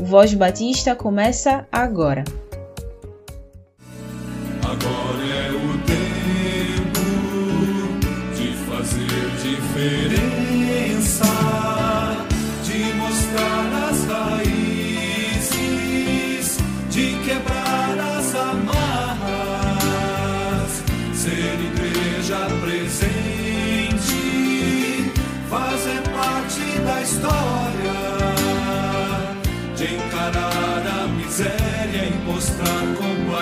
Voz Batista começa agora. Agora é o tempo de fazer diferença,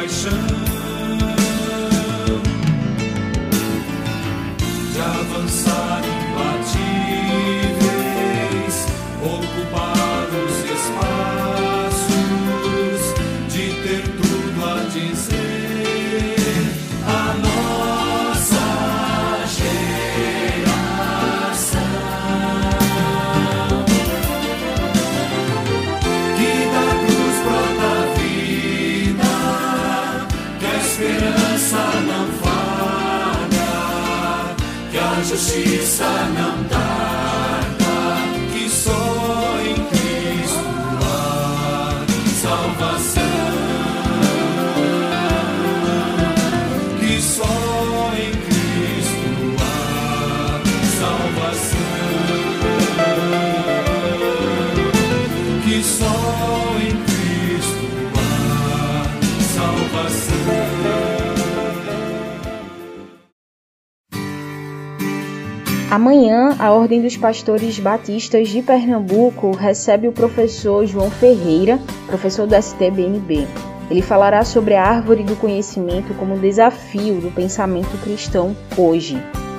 compaixão, de avançar justiça não Amanhã, a Ordem dos Pastores Batistas de Pernambuco recebe o professor João Ferreira, professor do STBNB. Ele falará sobre a árvore do conhecimento como desafio do pensamento cristão hoje.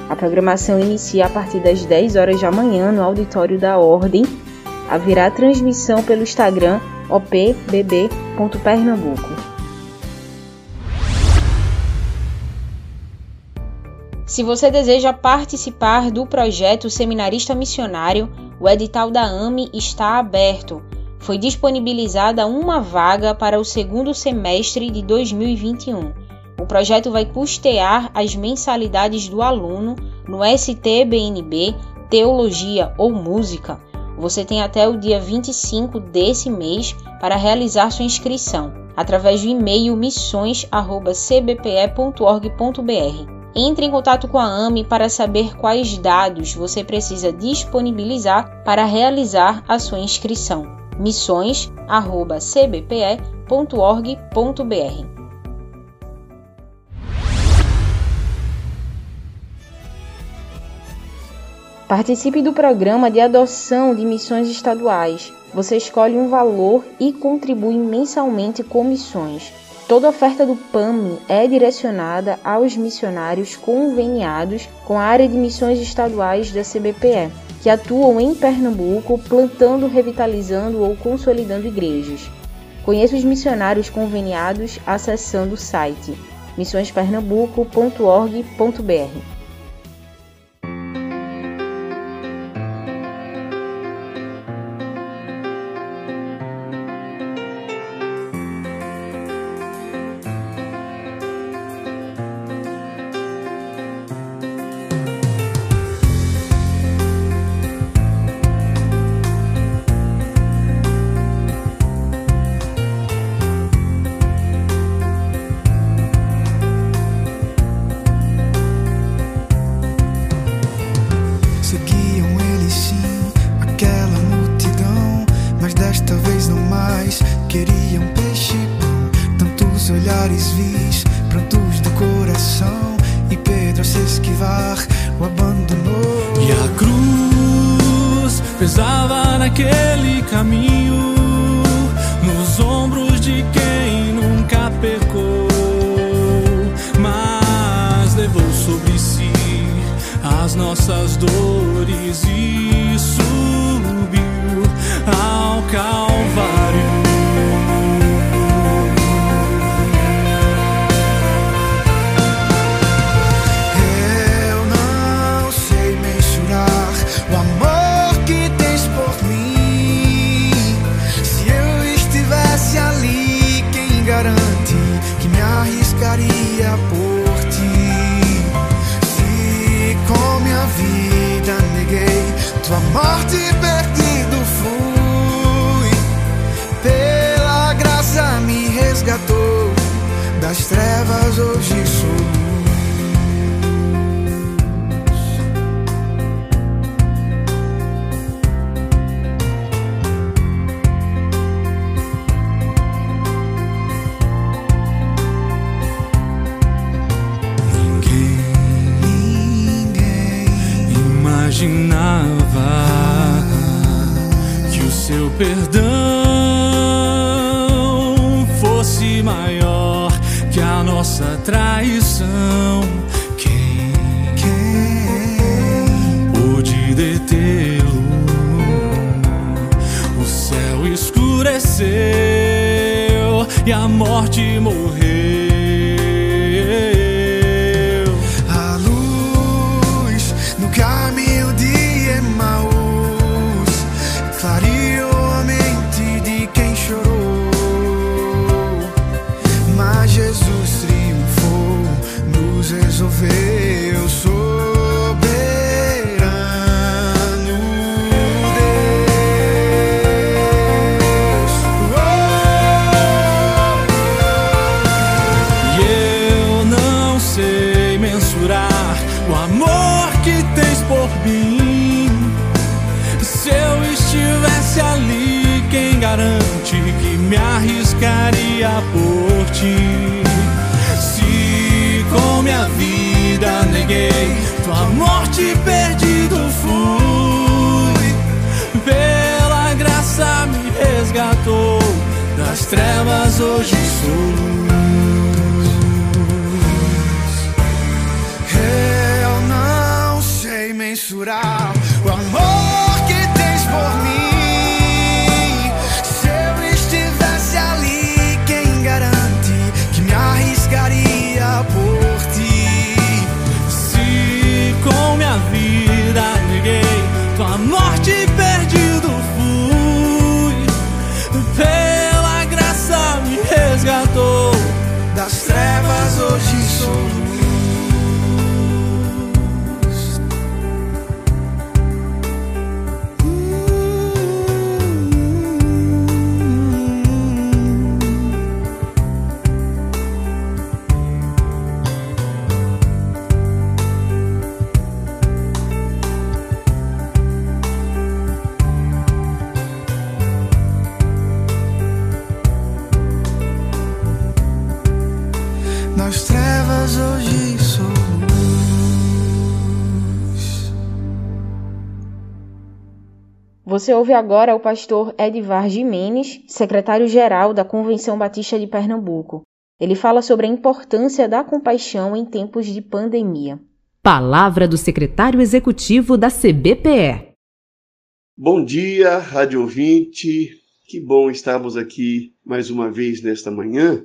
A programação inicia a partir das 10 horas da manhã no auditório da Ordem. Haverá transmissão pelo Instagram opbb.pernambuco. Se você deseja participar do projeto Seminarista Missionário, o edital da AME está aberto. Foi disponibilizada uma vaga para o segundo semestre de 2021. O projeto vai custear as mensalidades do aluno no STBNB, Teologia ou Música. Você tem até o dia 25 desse mês para realizar sua inscrição, através do e-mail missões.cbpe.org.br. Entre em contato com a AME para saber quais dados você precisa disponibilizar para realizar a sua inscrição. missões.cbpe.org.br Participe do programa de adoção de missões estaduais. Você escolhe um valor e contribui mensalmente com missões. Toda oferta do PAMI é direcionada aos missionários conveniados com a área de missões estaduais da CBPE, que atuam em Pernambuco plantando, revitalizando ou consolidando igrejas. Conheça os missionários conveniados acessando o site missõespernambuco.org.br. caminho, nos ombros de quem nunca pecou, mas levou sobre si as nossas dores a morte morreu. a luz no caminho de Emaús clareou a mente de quem chorou. Mas Jesus triunfou, nos resolveu por ti? Se com minha vida neguei tua morte perdido fui, pela graça me resgatou das trevas hoje sou Você ouve agora o pastor Edvar Jimenez, secretário-geral da Convenção Batista de Pernambuco. Ele fala sobre a importância da compaixão em tempos de pandemia. Palavra do secretário executivo da CBPE. Bom dia, rádio ouvinte. Que bom estarmos aqui mais uma vez nesta manhã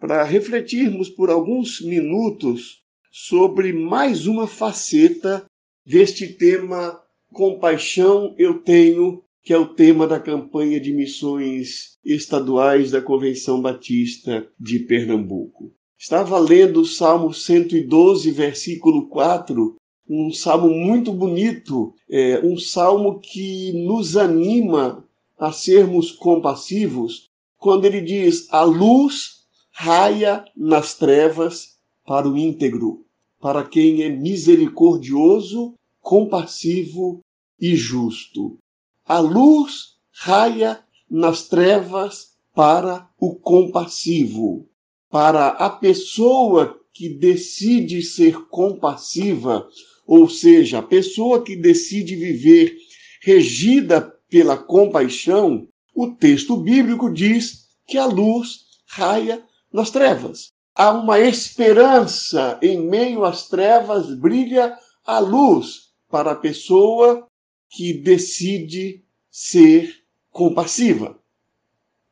para refletirmos por alguns minutos sobre mais uma faceta deste tema Compaixão eu tenho, que é o tema da campanha de missões estaduais da Convenção Batista de Pernambuco. Estava lendo o Salmo 112, versículo 4, um salmo muito bonito, é, um salmo que nos anima a sermos compassivos, quando ele diz: A luz raia nas trevas para o íntegro, para quem é misericordioso, compassivo e justo. A luz raia nas trevas para o compassivo. para a pessoa que decide ser compassiva, ou seja, a pessoa que decide viver regida pela compaixão, o texto bíblico diz que a luz raia nas trevas. Há uma esperança em meio às trevas, brilha a luz para a pessoa que decide ser compassiva.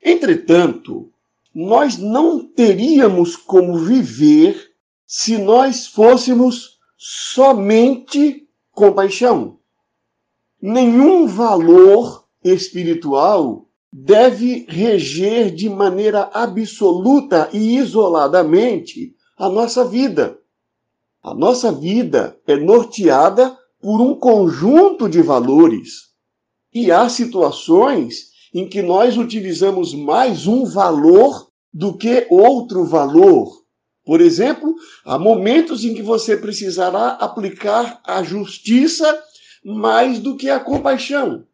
Entretanto, nós não teríamos como viver se nós fôssemos somente compaixão. Nenhum valor espiritual deve reger de maneira absoluta e isoladamente a nossa vida. A nossa vida é norteada por um conjunto de valores. E há situações em que nós utilizamos mais um valor do que outro valor. Por exemplo, há momentos em que você precisará aplicar a justiça mais do que a compaixão.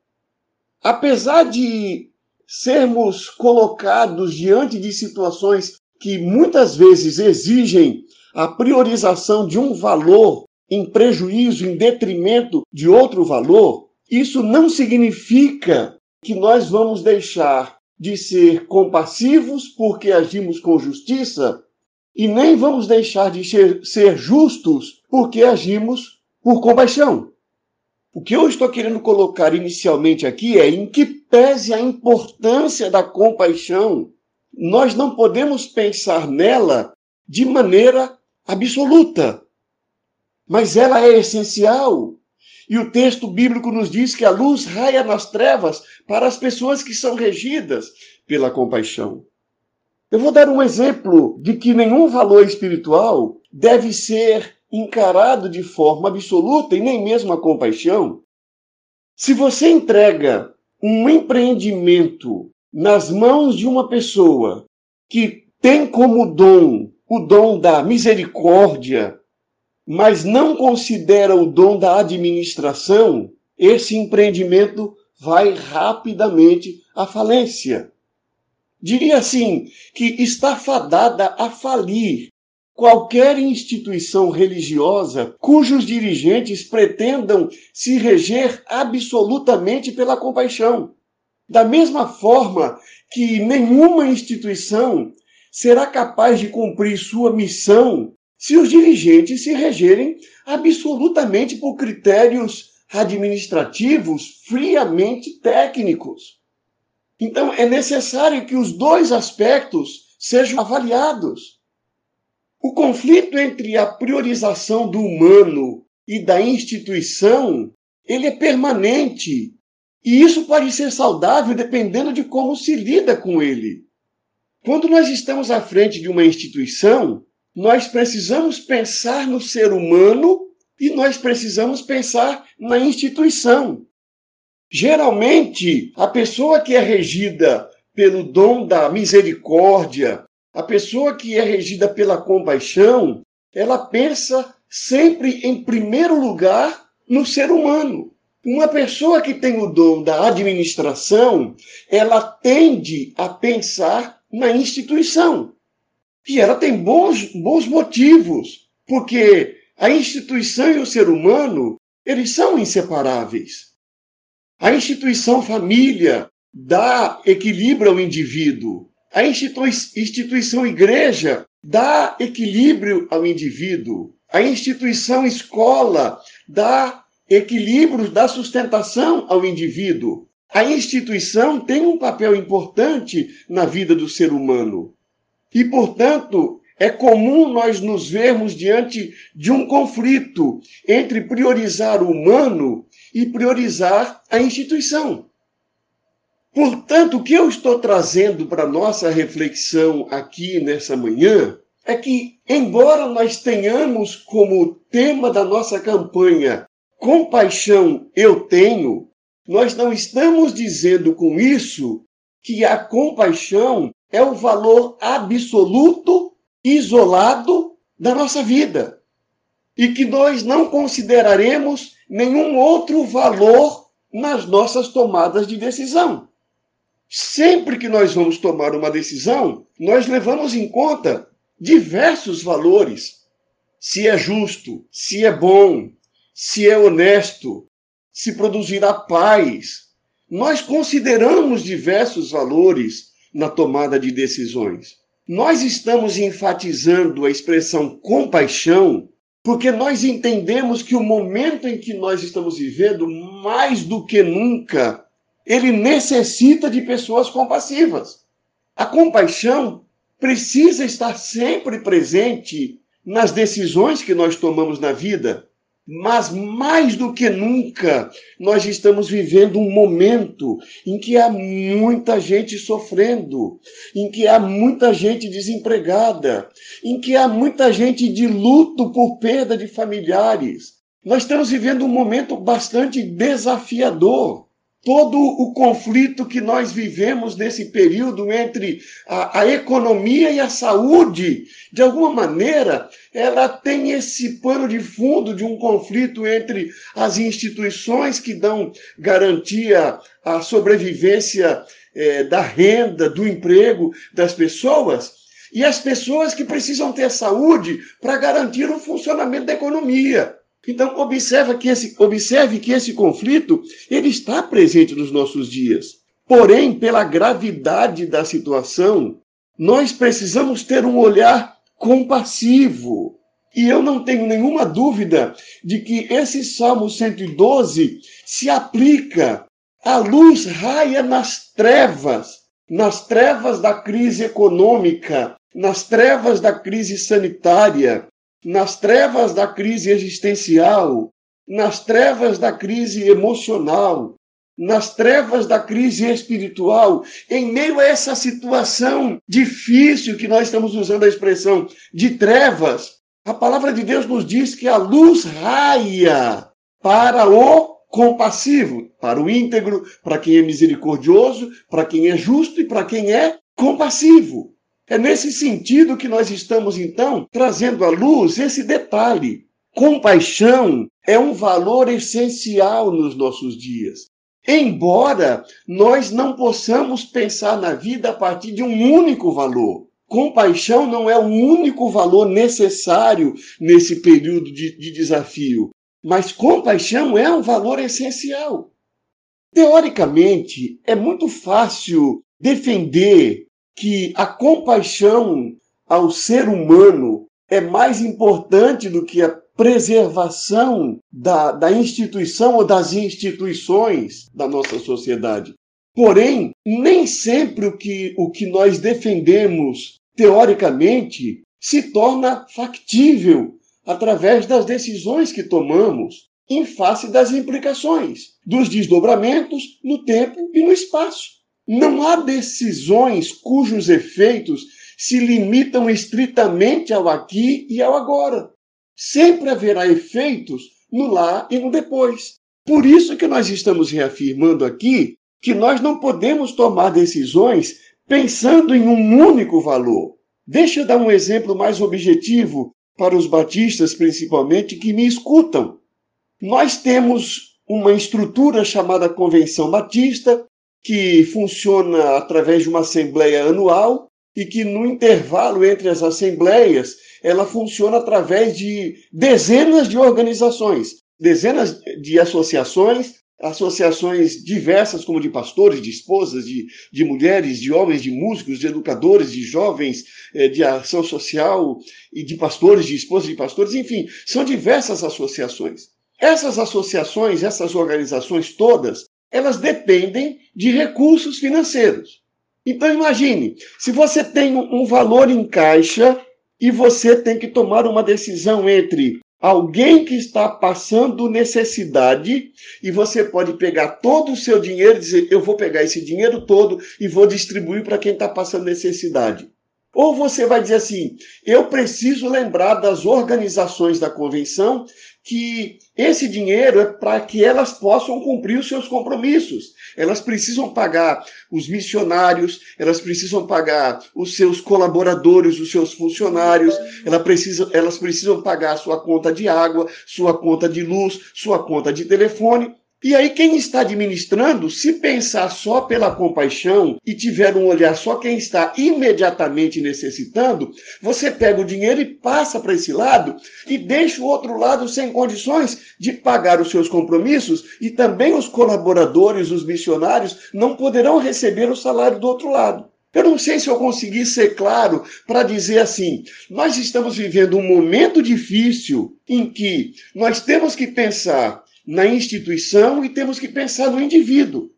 Apesar de sermos colocados diante de situações que muitas vezes exigem a priorização de um valor em prejuízo, em detrimento de outro valor, isso não significa que nós vamos deixar de ser compassivos porque agimos com justiça e nem vamos deixar de ser, justos porque agimos por compaixão. O que eu estou querendo colocar inicialmente aqui é em que pese a importância da compaixão, nós não podemos pensar nela de maneira absoluta. Mas ela é essencial. E o texto bíblico nos diz que a luz raia nas trevas para as pessoas que são regidas pela compaixão. Eu vou dar um exemplo de que nenhum valor espiritual deve ser encarado de forma absoluta e nem mesmo a compaixão. Se você entrega um empreendimento nas mãos de uma pessoa que tem como dom o dom da misericórdia, mas não considera o dom da administração, esse empreendimento vai rapidamente à falência. Diria assim que está fadada a falir qualquer instituição religiosa cujos dirigentes pretendam se reger absolutamente pela compaixão. Da mesma forma que nenhuma instituição será capaz de cumprir sua missão se os dirigentes se regerem absolutamente por critérios administrativos friamente técnicos. Então, é necessário que os dois aspectos sejam avaliados. O conflito entre a priorização do humano e da instituição, ele é permanente. E isso pode ser saudável dependendo de como se lida com ele. Quando nós estamos à frente de uma instituição, nós precisamos pensar no ser humano e nós precisamos pensar na instituição. Geralmente, a pessoa que é regida pelo dom da misericórdia, a pessoa que é regida pela compaixão, ela pensa sempre em primeiro lugar no ser humano. Uma pessoa que tem o dom da administração, ela tende a pensar na instituição. E ela tem bons, bons motivos, porque a instituição e o ser humano, eles são inseparáveis. A instituição família dá equilíbrio ao indivíduo. A institui instituição igreja dá equilíbrio ao indivíduo. A instituição escola dá equilíbrio, dá sustentação ao indivíduo. A instituição tem um papel importante na vida do ser humano. E, portanto, é comum nós nos vermos diante de um conflito entre priorizar o humano e priorizar a instituição. Portanto, o que eu estou trazendo para nossa reflexão aqui nessa manhã é que, embora nós tenhamos como tema da nossa campanha compaixão eu tenho, nós não estamos dizendo com isso que a compaixão é o valor absoluto, isolado da nossa vida. E que nós não consideraremos nenhum outro valor nas nossas tomadas de decisão. Sempre que nós vamos tomar uma decisão, nós levamos em conta diversos valores. Se é justo, se é bom, se é honesto, se produzirá paz. Nós consideramos diversos valores na tomada de decisões. Nós estamos enfatizando a expressão compaixão porque nós entendemos que o momento em que nós estamos vivendo, mais do que nunca, ele necessita de pessoas compassivas. A compaixão precisa estar sempre presente nas decisões que nós tomamos na vida. Mas mais do que nunca, nós estamos vivendo um momento em que há muita gente sofrendo, em que há muita gente desempregada, em que há muita gente de luto por perda de familiares. Nós estamos vivendo um momento bastante desafiador todo o conflito que nós vivemos nesse período entre a, a, economia e a saúde, de alguma maneira, ela tem esse pano de fundo de um conflito entre as instituições que dão garantia à sobrevivência é, da renda, do emprego das pessoas, e as pessoas que precisam ter saúde para garantir o funcionamento da economia. Então, observe que, esse, observe que esse conflito ele está presente nos nossos dias. Porém, pela gravidade da situação, nós precisamos ter um olhar compassivo. E eu não tenho nenhuma dúvida de que esse Salmo 112 se aplica. A luz raia nas trevas, nas trevas da crise econômica, nas trevas da crise sanitária, nas trevas da crise existencial, nas trevas da crise emocional, nas trevas da crise espiritual, em meio a essa situação difícil que nós estamos usando a expressão de trevas, a palavra de Deus nos diz que a luz raia para o compassivo, para o íntegro, para quem é misericordioso, para quem é justo e para quem é compassivo. É nesse sentido que nós estamos, então, trazendo à luz esse detalhe. Compaixão é um valor essencial nos nossos dias. Embora nós não possamos pensar na vida a partir de um único valor. Compaixão não é o único valor necessário nesse período de, de desafio, mas compaixão é um valor essencial. Teoricamente, é muito fácil defender que a compaixão ao ser humano é mais importante do que a preservação da, da instituição ou das instituições da nossa sociedade. Porém, nem sempre o que, o que nós defendemos teoricamente se torna factível através das decisões que tomamos em face das implicações, dos desdobramentos no tempo e no espaço. Não há decisões cujos efeitos se limitam estritamente ao aqui e ao agora. Sempre haverá efeitos no lá e no depois. Por isso que nós estamos reafirmando aqui que nós não podemos tomar decisões pensando em um único valor. Deixa eu dar um exemplo mais objetivo para os batistas, principalmente, que me escutam. Nós temos uma estrutura chamada Convenção Batista, que funciona através de uma assembleia anual e que no intervalo entre as assembleias ela funciona através de dezenas de organizações, dezenas de associações, associações diversas, como de pastores, de esposas, de, de mulheres, de homens, de músicos, de educadores, de jovens, eh, de ação social e de pastores, de esposas, de pastores, enfim, são diversas associações. Essas associações, essas organizações todas, elas dependem de recursos financeiros. Então imagine, se você tem um valor em caixa e você tem que tomar uma decisão entre alguém que está passando necessidade e você pode pegar todo o seu dinheiro e dizer eu vou pegar esse dinheiro todo e vou distribuir para quem está passando necessidade. Ou você vai dizer assim: eu preciso lembrar das organizações da convenção que esse dinheiro é para que elas possam cumprir os seus compromissos. Elas precisam pagar os missionários, elas precisam pagar os seus colaboradores, os seus funcionários, elas precisam, elas precisam pagar sua conta de água, sua conta de luz, sua conta de telefone. E aí, quem está administrando, se pensar só pela compaixão e tiver um olhar só quem está imediatamente necessitando, você pega o dinheiro e passa para esse lado e deixa o outro lado sem condições de pagar os seus compromissos e também os colaboradores, os missionários, não poderão receber o salário do outro lado. Eu não sei se eu consegui ser claro para dizer assim: nós estamos vivendo um momento difícil em que nós temos que pensar na instituição e temos que pensar no indivíduo.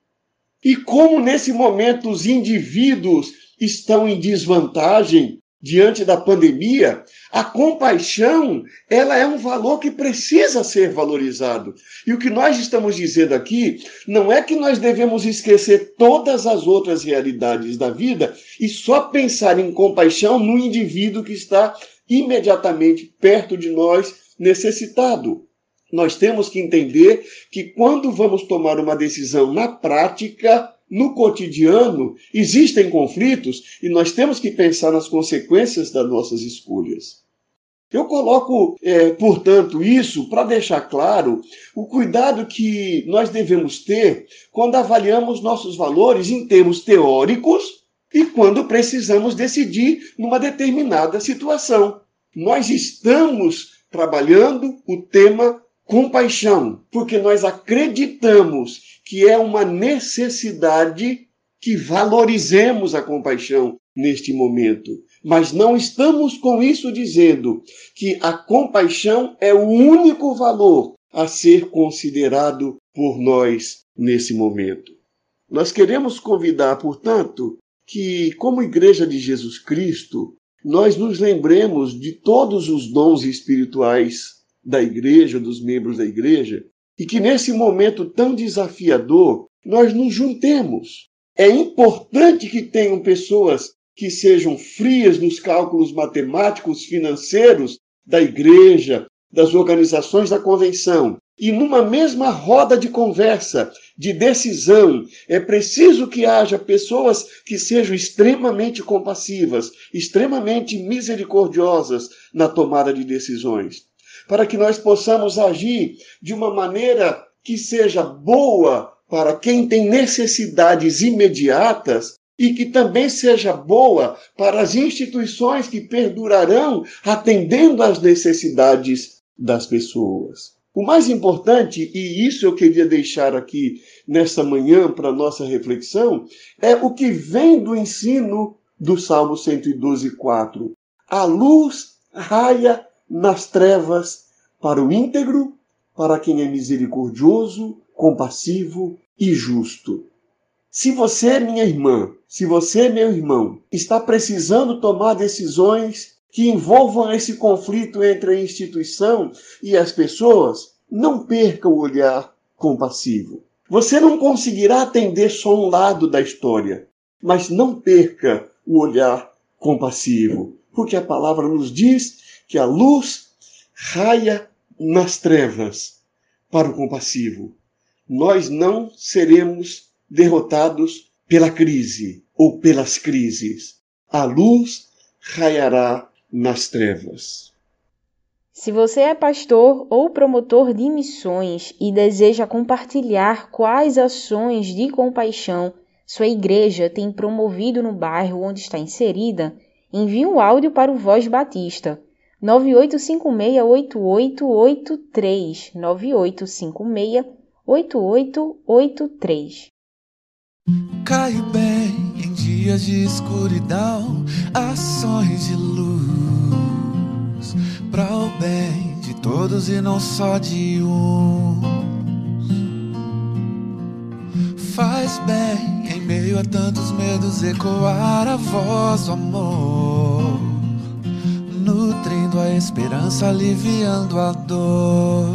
E como nesse momento os indivíduos estão em desvantagem diante da pandemia, a compaixão, ela é um valor que precisa ser valorizado. E o que nós estamos dizendo aqui não é que nós devemos esquecer todas as outras realidades da vida e só pensar em compaixão no indivíduo que está imediatamente perto de nós, necessitado. Nós temos que entender que quando vamos tomar uma decisão na prática, no cotidiano, existem conflitos e nós temos que pensar nas consequências das nossas escolhas. Eu coloco, é, portanto, isso para deixar claro o cuidado que nós devemos ter quando avaliamos nossos valores em termos teóricos e quando precisamos decidir numa determinada situação. Nós estamos trabalhando o tema compaixão, porque nós acreditamos que é uma necessidade que valorizemos a compaixão neste momento. Mas não estamos com isso dizendo que a compaixão é o único valor a ser considerado por nós nesse momento. Nós queremos convidar, portanto, que, como Igreja de Jesus Cristo, nós nos lembremos de todos os dons espirituais da igreja, dos membros da igreja, e que nesse momento tão desafiador nós nos juntemos. É importante que tenham pessoas que sejam frias nos cálculos matemáticos, financeiros da igreja, das organizações da convenção. E numa mesma roda de conversa, de decisão, é preciso que haja pessoas que sejam extremamente compassivas, extremamente misericordiosas na tomada de decisões para que nós possamos agir de uma maneira que seja boa para quem tem necessidades imediatas e que também seja boa para as instituições que perdurarão atendendo às necessidades das pessoas. O mais importante, e isso eu queria deixar aqui nesta manhã para nossa reflexão, é o que vem do ensino do Salmo 112, 4. A luz raia nas trevas para o íntegro, para quem é misericordioso, compassivo e justo. Se você, minha irmã, se você, meu irmão, está precisando tomar decisões que envolvam esse conflito entre a instituição e as pessoas, não perca o olhar compassivo. Você não conseguirá atender só um lado da história, mas não perca o olhar compassivo, porque a palavra nos diz que a luz raia nas trevas para o compassivo. Nós não seremos derrotados pela crise ou pelas crises. A luz raiará nas trevas. Se você é pastor ou promotor de missões e deseja compartilhar quais ações de compaixão sua igreja tem promovido no bairro onde está inserida, envie um áudio para o Voz Batista 98568883 98568883 Cai bem em dias de escuridão, ações de luz para o bem de todos e não só de um. Faz bem em meio a tantos medos ecoar a voz do amor nutrindo a esperança, aliviando a dor.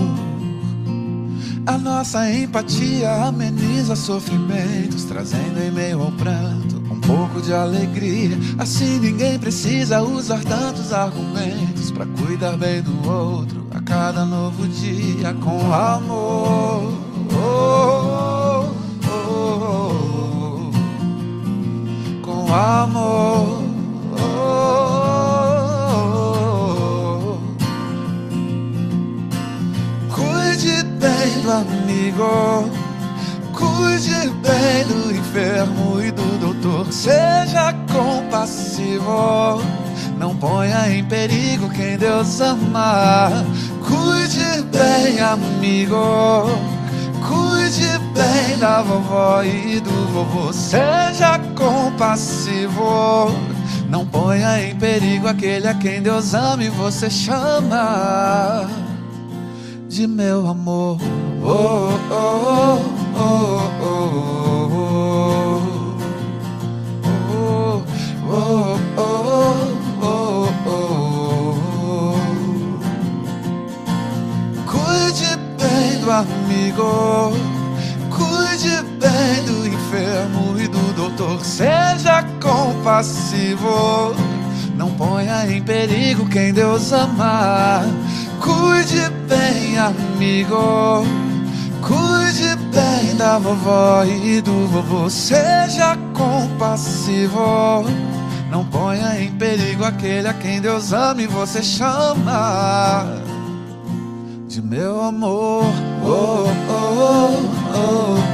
A nossa empatia ameniza sofrimentos, trazendo em meio ao pranto um pouco de alegria. Assim ninguém precisa usar tantos argumentos para cuidar bem do outro a cada novo dia com amor. Oh, oh, oh, com amor. Cuide bem do enfermo e do doutor. Seja compassivo. Não ponha em perigo quem Deus ama. Cuide bem, amigo. Cuide bem da vovó e do vovô. Seja compassivo. Não ponha em perigo aquele a quem Deus ama e você chama de meu amor. Oh, Cuide bem do amigo, cuide bem do enfermo e do doutor. Seja compassivo, não ponha em perigo quem Deus ama. Cuide bem, amigo. Cuide bem da vovó e do vovô. Seja compassivo. Não ponha em perigo aquele a quem Deus ama e você chama de meu amor. Oh, oh, oh,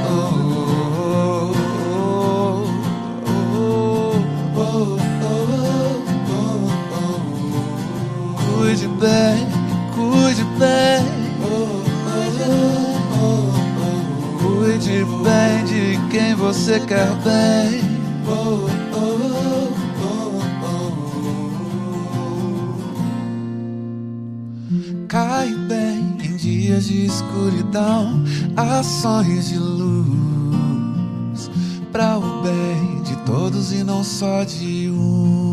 Cuide bem Cuide bem, cuide bem de quem você quer bem. Cai bem em dias de escuridão, ações de luz, para o bem de todos e não só de um.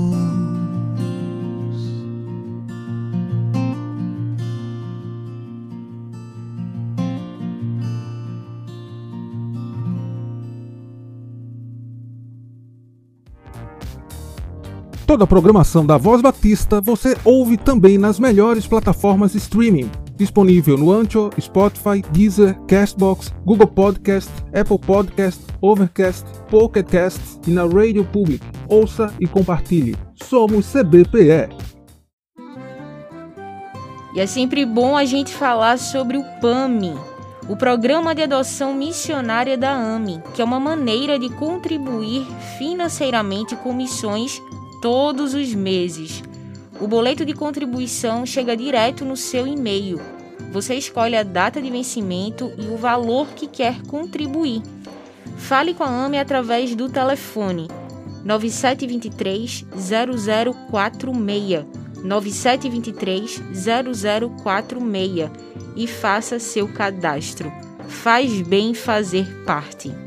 Toda a programação da Voz Batista você ouve também nas melhores plataformas de streaming. Disponível no Ancho, Spotify, Deezer, Castbox, Google Podcast, Apple Podcast, Overcast, Pocket Cast e na Radio Public. Ouça e compartilhe. Somos CBPE. E é sempre bom a gente falar sobre o PAMI, o Programa de Adoção Missionária da AMI, que é uma maneira de contribuir financeiramente com missões todos os meses. O boleto de contribuição chega direto no seu e-mail. Você escolhe a data de vencimento e o valor que quer contribuir. Fale com a AME através do telefone 9723 0046 9723 0046 e faça seu cadastro. Faz bem fazer parte.